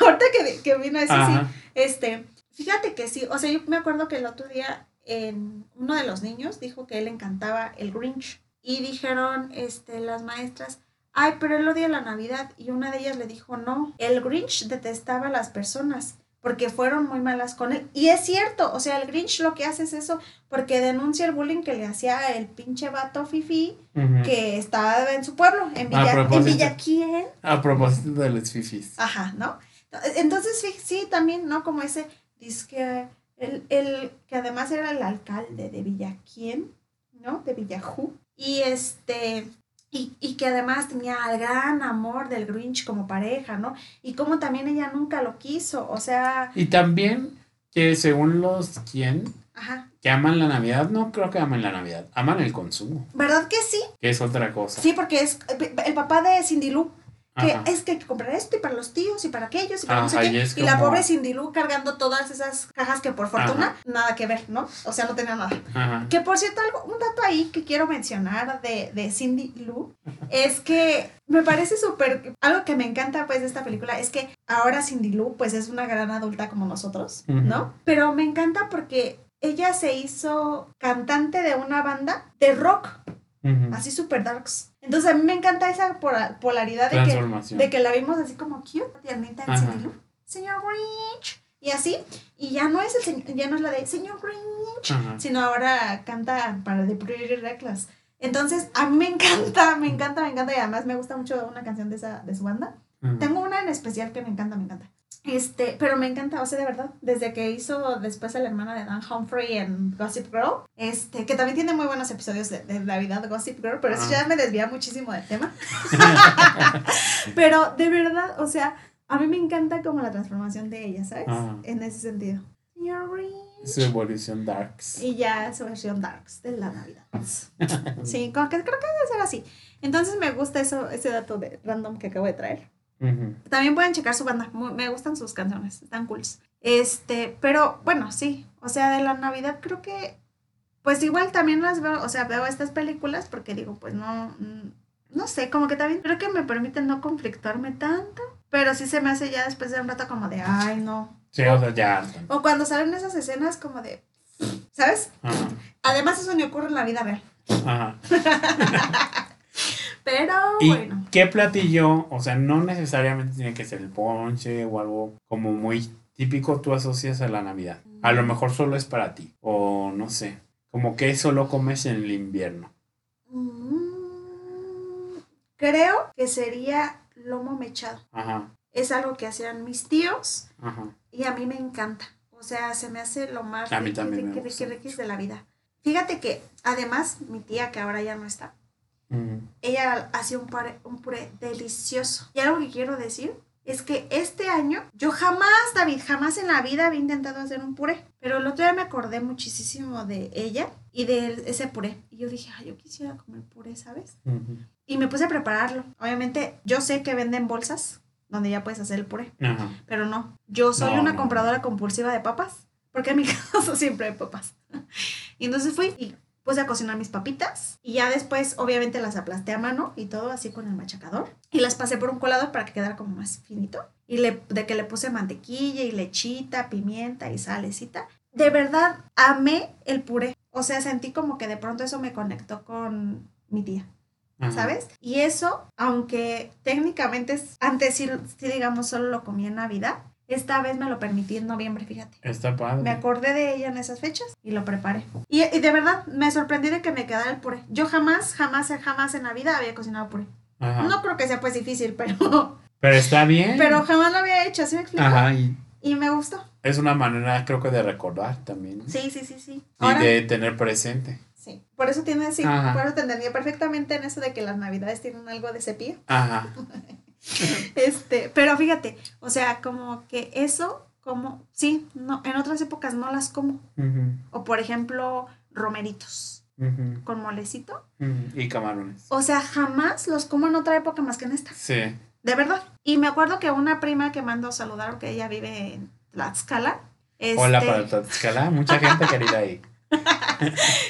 Speaker 2: Ahorita que, que vino eso, sí.
Speaker 1: Ajá.
Speaker 2: Este, fíjate que sí, o sea, yo me acuerdo que el otro día en uno de los niños dijo que él encantaba el Grinch y dijeron este las maestras, "Ay, pero él odia la Navidad." Y una de ellas le dijo, "No, el Grinch detestaba a las personas." Porque fueron muy malas con él. Y es cierto, o sea, el Grinch lo que hace es eso, porque denuncia el bullying que le hacía el pinche vato Fifi que estaba en su pueblo, en Villa, en?
Speaker 1: A propósito de los fifis.
Speaker 2: Ajá, ¿no? Entonces, sí, también, ¿no? Como ese, que el, el, que además era el alcalde de Villaquién, ¿no? De Villajú. Y este, y, y que además tenía el gran amor del Grinch como pareja, ¿no? Y como también ella nunca lo quiso, o sea,
Speaker 1: Y también que según los quien
Speaker 2: ajá.
Speaker 1: que aman la Navidad, no creo que aman la Navidad, aman el consumo,
Speaker 2: ¿Verdad que sí?
Speaker 1: que es otra cosa.
Speaker 2: Sí, porque es el papá de Cindy Lou. Que
Speaker 1: Ajá.
Speaker 2: es que hay que comprar esto y para los tíos y para aquellos y para no sé qué.
Speaker 1: y
Speaker 2: la pobre Cindy Lou cargando todas esas cajas que por fortuna nada que ver, ¿no? O sea, no tenía nada.
Speaker 1: Ajá.
Speaker 2: Que por cierto, algo, un dato ahí que quiero mencionar de, de Cindy Lou es que me parece súper, algo que me encanta pues de esta película es que ahora Cindy Lou pues es una gran adulta como nosotros. ¿no? Pero me encanta porque ella se hizo cantante de una banda de rock,
Speaker 1: Ujú.
Speaker 2: así súper darks. Entonces a mí me encanta esa pola- polaridad de que, de que la vimos así como cute, tiernita en Lou. Señor Grinch. Y así, y ya no es el señor, ya no es la de Señor Grinch,
Speaker 1: Ajá.
Speaker 2: sino ahora canta para The Pretty Reckless. Entonces, a mí me encanta, me encanta, me encanta y además me gusta mucho una canción de, esa, de su banda. Tengo una en especial que me encanta, me encanta. Este, pero me encanta, o sea, de verdad, desde que hizo después a la hermana de Dan Humphrey en Gossip Girl, este, que también tiene muy buenos episodios de, de Navidad de Gossip Girl, pero eso
Speaker 1: Ah.
Speaker 2: ya me desvía muchísimo del tema. pero de verdad, o sea, a mí me encanta como la transformación de ella, ¿sabes?
Speaker 1: Ajá.
Speaker 2: En ese sentido.
Speaker 1: Su evolución darks.
Speaker 2: Y ya su versión Darks de la Navidad. Sí, como que creo que debe ser así. Entonces me gusta eso, ese dato de random que acabo de traer. También pueden checar su banda. me gustan sus canciones, están cools. Este, pero bueno, sí. O sea, de la Navidad creo que. Pues igual también las veo, o sea, veo estas películas porque digo, pues no. mm, No sé, como que también creo que me permiten no conflictuarme tanto. Pero sí se me hace ya después de un rato como de, ay, no.
Speaker 1: Sí, o sea, ya.
Speaker 2: O cuando salen esas escenas como de. ¿Sabes? Además, eso ni ocurre en la vida real.
Speaker 1: Ajá.
Speaker 2: Pero
Speaker 1: ¿Y
Speaker 2: bueno.
Speaker 1: qué platillo? O sea, no necesariamente tiene que ser el ponche o algo como muy típico tú asocias a la Navidad. A lo mejor solo es para ti. O no sé. Como que solo comes en el invierno.
Speaker 2: Mm, creo que sería lomo mechado.
Speaker 1: Ajá,
Speaker 2: Es algo que hacían mis tíos
Speaker 1: ajá.
Speaker 2: y a mí me encanta. O sea, se me hace lo más riquis de la vida. Fíjate que además mi tía, que ahora ya no está,
Speaker 1: Ujú.
Speaker 2: ella hacía un puré, un puré delicioso. Y algo que quiero decir es que este año yo jamás, David, jamás en la vida había intentado hacer un puré. Pero el otro día me acordé muchísimo de ella y de ese puré. Y yo dije, ay, yo quisiera comer puré, ¿sabes?
Speaker 1: Ujú.
Speaker 2: Y me puse a prepararlo. Obviamente, yo sé que venden bolsas donde ya puedes hacer el puré. Pero no, yo soy
Speaker 1: No,
Speaker 2: una
Speaker 1: no.
Speaker 2: compradora compulsiva de papas. Porque en mi casa siempre hay papas. Y entonces fui y puse a cocinar mis papitas. Y ya después, obviamente, las aplasté a mano y todo así con el machacador. Y las pasé por un colador para que quedara como más finito. Y le, de que le puse mantequilla y lechita, pimienta y salecita. De verdad, amé el puré. O sea, sentí como que de pronto eso me conectó con mi tía.
Speaker 1: Ajá.
Speaker 2: ¿sabes? Y eso, aunque técnicamente es- antes sí, sí, digamos solo lo comí en Navidad, esta vez me lo permití en noviembre, fíjate.
Speaker 1: Está padre.
Speaker 2: Me acordé de ella en esas fechas y lo preparé. Y, y de verdad me sorprendí de que me quedara el puré. Yo jamás, jamás, jamás en la vida había cocinado puré.
Speaker 1: Ajá.
Speaker 2: No creo que sea pues difícil, pero,
Speaker 1: Pero está bien.
Speaker 2: pero jamás lo había hecho, ¿sí me explico?
Speaker 1: Ajá, y
Speaker 2: Y me gustó.
Speaker 1: es una manera, creo que, de recordar también. ¿no?
Speaker 2: Sí, sí, sí, sí.
Speaker 1: Y
Speaker 2: Ahora,
Speaker 1: de tener presente.
Speaker 2: sí. Por eso tiene, sí,
Speaker 1: Ajá.
Speaker 2: por eso te entendía perfectamente en eso de que las navidades tienen algo de cepillo.
Speaker 1: Ajá.
Speaker 2: Este, pero fíjate, o sea, como que eso, como, sí, no, en otras épocas no las como. O por ejemplo, romeritos con molecito.
Speaker 1: Y camarones.
Speaker 2: O sea, jamás los como en otra época más que en esta.
Speaker 1: Sí.
Speaker 2: De verdad. Y me acuerdo que una prima que mandó saludar, porque ella vive en Tlaxcala. Este,
Speaker 1: Hola para Tlaxcala. Mucha gente querida ahí.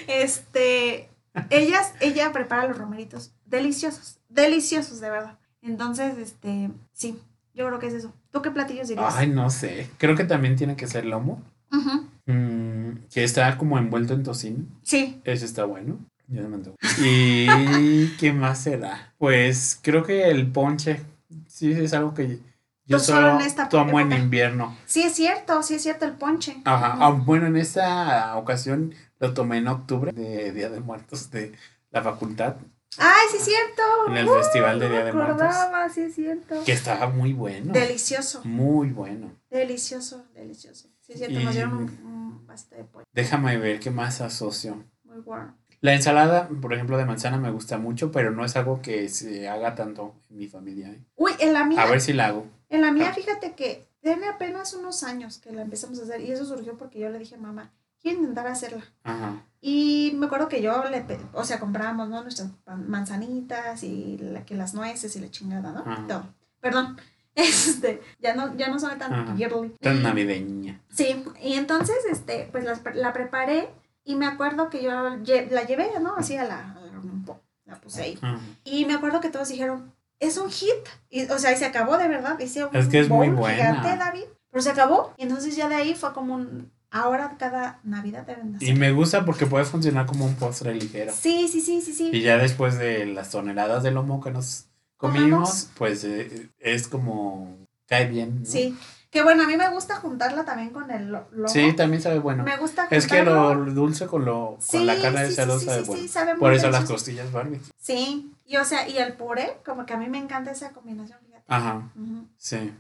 Speaker 2: Este, ellas, ella prepara los romeritos deliciosos, deliciosos, de verdad. Entonces, este, sí, yo creo que es eso. ¿Tú qué platillos dirías?
Speaker 1: Ay, no sé. Creo que también tiene que ser lomo.
Speaker 2: Ujú.
Speaker 1: Mm, que está como envuelto en tocino.
Speaker 2: Sí,
Speaker 1: Ese está bueno. Ya me antojo. ¿Y qué más será? Pues creo que el ponche. Sí, es algo que yo
Speaker 2: Tú solo
Speaker 1: solo
Speaker 2: en esta
Speaker 1: tomo en invierno.
Speaker 2: sí es cierto, sí es cierto el ponche.
Speaker 1: Ajá. Ah, bueno, en esta ocasión lo tomé en octubre de Día de Muertos de la facultad,
Speaker 2: Ay, sí es cierto.
Speaker 1: en el
Speaker 2: Uh,
Speaker 1: Festival de
Speaker 2: no
Speaker 1: Día de Muertos.
Speaker 2: acordaba, sí es cierto.
Speaker 1: que estaba muy bueno.
Speaker 2: Delicioso,
Speaker 1: Muy bueno.
Speaker 2: delicioso, delicioso. Sí es cierto,
Speaker 1: Y-
Speaker 2: nos dieron un, un de pollo.
Speaker 1: Déjame ver qué más asocio.
Speaker 2: Muy bueno.
Speaker 1: La ensalada, por ejemplo, de manzana me gusta mucho, pero no es algo que se haga tanto en mi familia. ¿eh?
Speaker 2: Uy, en la mía,
Speaker 1: A ver si la hago.
Speaker 2: en la mía, fíjate que tiene apenas unos años que la empezamos a hacer y eso surgió porque yo le dije a mamá, quiero intentar hacerla.
Speaker 1: Ajá.
Speaker 2: Y me acuerdo que yo le, o sea, comprábamos, ¿no? Nuestras manzanitas y la, que las nueces y la chingada, ¿no?
Speaker 1: Ajá.
Speaker 2: Todo. Perdón. Este, ya no, ya no soy tan girly.
Speaker 1: Tan navideña.
Speaker 2: Sí, y entonces, este, pues la, la preparé y me acuerdo que yo la llevé, ¿no? Así a la, a la la puse ahí.
Speaker 1: Ajá.
Speaker 2: Y me acuerdo que todos dijeron, es un hit. Y, o sea, y se acabó de verdad. Hice un
Speaker 1: Es que es muy buena.
Speaker 2: gigante, David. Pero se acabó. Y entonces ya de ahí fue como un, ahora cada Navidad deben de
Speaker 1: Y
Speaker 2: hacer.
Speaker 1: me gusta porque puede funcionar como un postre ligero.
Speaker 2: Sí, sí, sí, sí, sí.
Speaker 1: Y ya después de las toneladas de lomo que nos comimos, pues eh, es como cae bien. ¿no?
Speaker 2: Sí. Que bueno, a mí me gusta juntarla también con el lo- lomo.
Speaker 1: Sí, también sabe bueno.
Speaker 2: Me gusta
Speaker 1: Es que lo
Speaker 2: juntarlo.
Speaker 1: dulce con lo
Speaker 2: Sí,
Speaker 1: con la carne de
Speaker 2: sí, sí,
Speaker 1: cerdo
Speaker 2: sí,
Speaker 1: sabe bueno.
Speaker 2: sabe
Speaker 1: Por eso las costillas Barbie.
Speaker 2: Sí. Y o sea, y el puré, como que a mí me encanta esa combinación, fíjate.
Speaker 1: Ajá, sí.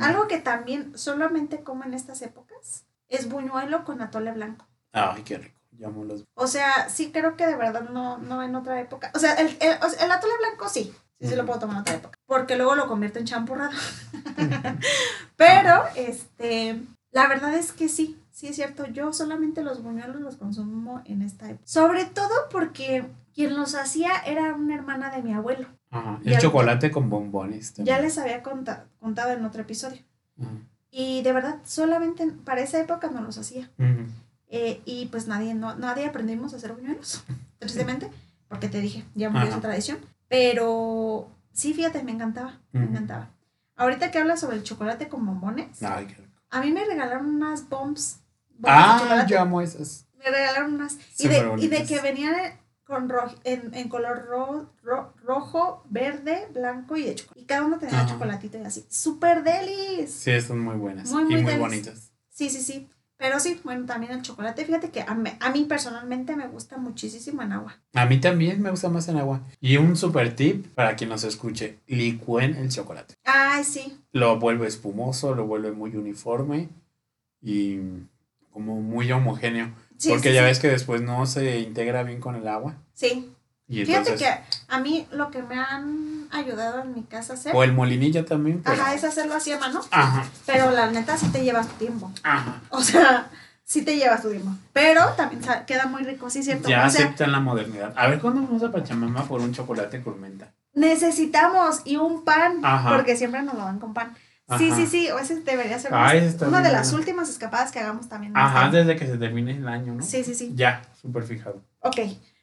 Speaker 2: Algo que también solamente como en estas épocas es buñuelo con atole blanco.
Speaker 1: Ay, qué rico. Llamo los.
Speaker 2: O sea, sí creo que de verdad no, no en otra época. O sea, el, el, el atole blanco sí. Sí, sí lo
Speaker 1: Ujú.
Speaker 2: puedo tomar en otra época. Porque luego lo convierto en champurrado. Pero, este, la verdad es que sí. Sí es cierto. Yo solamente los buñuelos los consumo en esta época. Sobre todo porque quien los hacía era una hermana de mi abuelo.
Speaker 1: Ajá. El
Speaker 2: al-
Speaker 1: chocolate con bombones.
Speaker 2: Ya les había conta- contado en otro episodio.
Speaker 1: Ajá.
Speaker 2: Y de verdad, solamente para esa época no los hacía. Eh, y pues nadie, no, nadie aprendimos a hacer buñuelos, tristemente, porque te dije, ya murió esa tradición. Pero sí, fíjate, me encantaba, me encantaba. Ahorita que hablas sobre el chocolate con bombones,
Speaker 1: Ay, qué rico.
Speaker 2: a mí me regalaron unas bombs. bombas de
Speaker 1: Ah,
Speaker 2: chocolate.
Speaker 1: yo amo esas.
Speaker 2: Me regalaron unas. Y de, y de que venían con ro- en, en color ro- ro- rojo, verde, blanco y de chocolate. Y cada uno tenía
Speaker 1: Ajá.
Speaker 2: chocolatito y así. ¡Súper delis!
Speaker 1: Sí, están muy buenas.
Speaker 2: Muy,
Speaker 1: y
Speaker 2: muy
Speaker 1: muy
Speaker 2: delis.
Speaker 1: bonitas.
Speaker 2: Sí, sí, sí. Pero sí, bueno, también el chocolate. Fíjate que a mí, a mí personalmente me gusta muchísimo en agua.
Speaker 1: A mí también me gusta más en agua. Y un super tip para quien nos escuche, licúen el chocolate.
Speaker 2: Ay, sí.
Speaker 1: Lo vuelve espumoso, lo vuelve muy uniforme y como muy homogéneo.
Speaker 2: Sí,
Speaker 1: porque
Speaker 2: sí,
Speaker 1: ya
Speaker 2: sí.
Speaker 1: ves que después no se integra bien con el agua.
Speaker 2: Sí.
Speaker 1: Y
Speaker 2: Fíjate
Speaker 1: entonces,
Speaker 2: que a mí lo que me han ayudado en mi casa a hacer,
Speaker 1: o el molinillo también. pero-
Speaker 2: ajá, es hacerlo así a mano,
Speaker 1: Ajá,
Speaker 2: pero la neta sí te llevas tu tiempo.
Speaker 1: ajá.
Speaker 2: O sea, sí te llevas tu tiempo. Pero también queda muy rico, sí, cierto.
Speaker 1: Ya
Speaker 2: o sea,
Speaker 1: aceptan la modernidad. A ver, ¿cuándo vamos a Pachamama por un chocolate con menta?
Speaker 2: necesitamos y un pan,
Speaker 1: Ajá.
Speaker 2: porque siempre nos lo dan con pan. Sí,
Speaker 1: Ajá.
Speaker 2: sí, sí, o ese debería ser una-
Speaker 1: está
Speaker 2: una de las últimas escapadas que hagamos también.
Speaker 1: Ajá,
Speaker 2: año.
Speaker 1: desde que se termine el año, ¿no?
Speaker 2: Sí, sí, sí.
Speaker 1: Ya, súper fijado.
Speaker 2: Ok.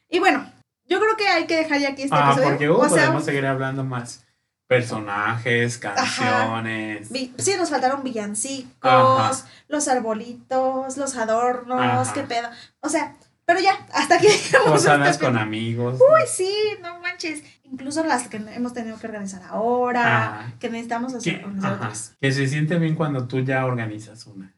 Speaker 2: Y bueno, yo creo que hay que dejar ya aquí este
Speaker 1: Ah,
Speaker 2: episodio.
Speaker 1: porque uh,
Speaker 2: o sea,
Speaker 1: podemos seguir hablando más. Personajes, canciones.
Speaker 2: vi- sí, nos faltaron villancicos,
Speaker 1: Ajá.
Speaker 2: los arbolitos, los adornos,
Speaker 1: Ajá.
Speaker 2: qué pedo. O sea, pero ya, hasta aquí.
Speaker 1: Posadas
Speaker 2: este
Speaker 1: con amigos.
Speaker 2: Uy, sí, no manches. Incluso las que hemos tenido que organizar ahora,
Speaker 1: Ajá.
Speaker 2: que necesitamos hacer
Speaker 1: Que,
Speaker 2: otras.
Speaker 1: que se siente bien cuando tú ya organizas una.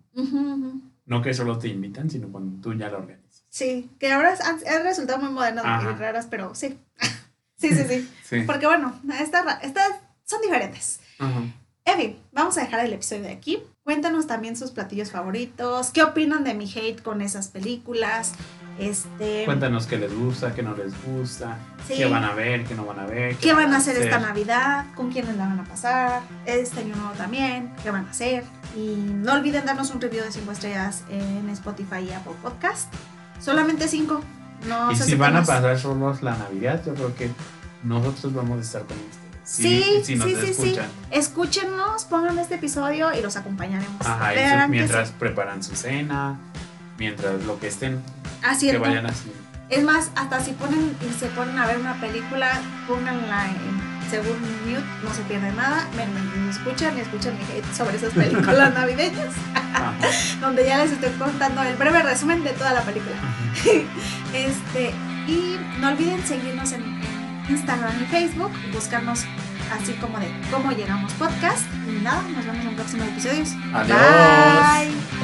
Speaker 1: No que solo te invitan, sino cuando tú ya la organizas.
Speaker 2: Sí, que ahora han, resultado muy modernas
Speaker 1: Ajá.
Speaker 2: y raras, pero sí. sí, sí, sí.
Speaker 1: Sí.
Speaker 2: Porque bueno, estas, estas son diferentes.
Speaker 1: Ajá.
Speaker 2: En fin, vamos a dejar el episodio de aquí. Cuéntanos también sus platillos favoritos. ¿Qué opinan de mi hate con esas películas? Este.
Speaker 1: Cuéntanos qué les gusta, qué no les gusta,
Speaker 2: Sí.
Speaker 1: qué van a ver, qué no van a ver.
Speaker 2: ¿Qué van a hacer esta Navidad? ¿Con quiénes la van a pasar? Este año nuevo también. ¿Qué van a hacer? Y no olviden darnos un review de 5 estrellas en Spotify y Apple Podcast. Solamente 5. No
Speaker 1: Y si van a pasar solos la Navidad, yo creo que nosotros vamos a estar con ustedes.
Speaker 2: Sí,
Speaker 1: si nos
Speaker 2: sí, sí, sí. Escúchenos, pongan este episodio y los acompañaremos.
Speaker 1: Ajá,
Speaker 2: que
Speaker 1: mientras
Speaker 2: sí.
Speaker 1: preparan su cena, mientras lo que estén,
Speaker 2: Así
Speaker 1: que
Speaker 2: es.
Speaker 1: vayan haciendo.
Speaker 2: Es más, hasta si ponen y se ponen a ver una película, pónganla en según mute, no se pierde nada. Me, me- me escuchan y escuchan mi hate sobre esas películas navideñas, donde ya les estoy contando el breve resumen de toda la película. Este, y no olviden seguirnos en, en Instagram y Facebook, buscarnos así como de cómo llegamos podcast. Y nada, nos vemos en próximos episodios.
Speaker 1: Adiós.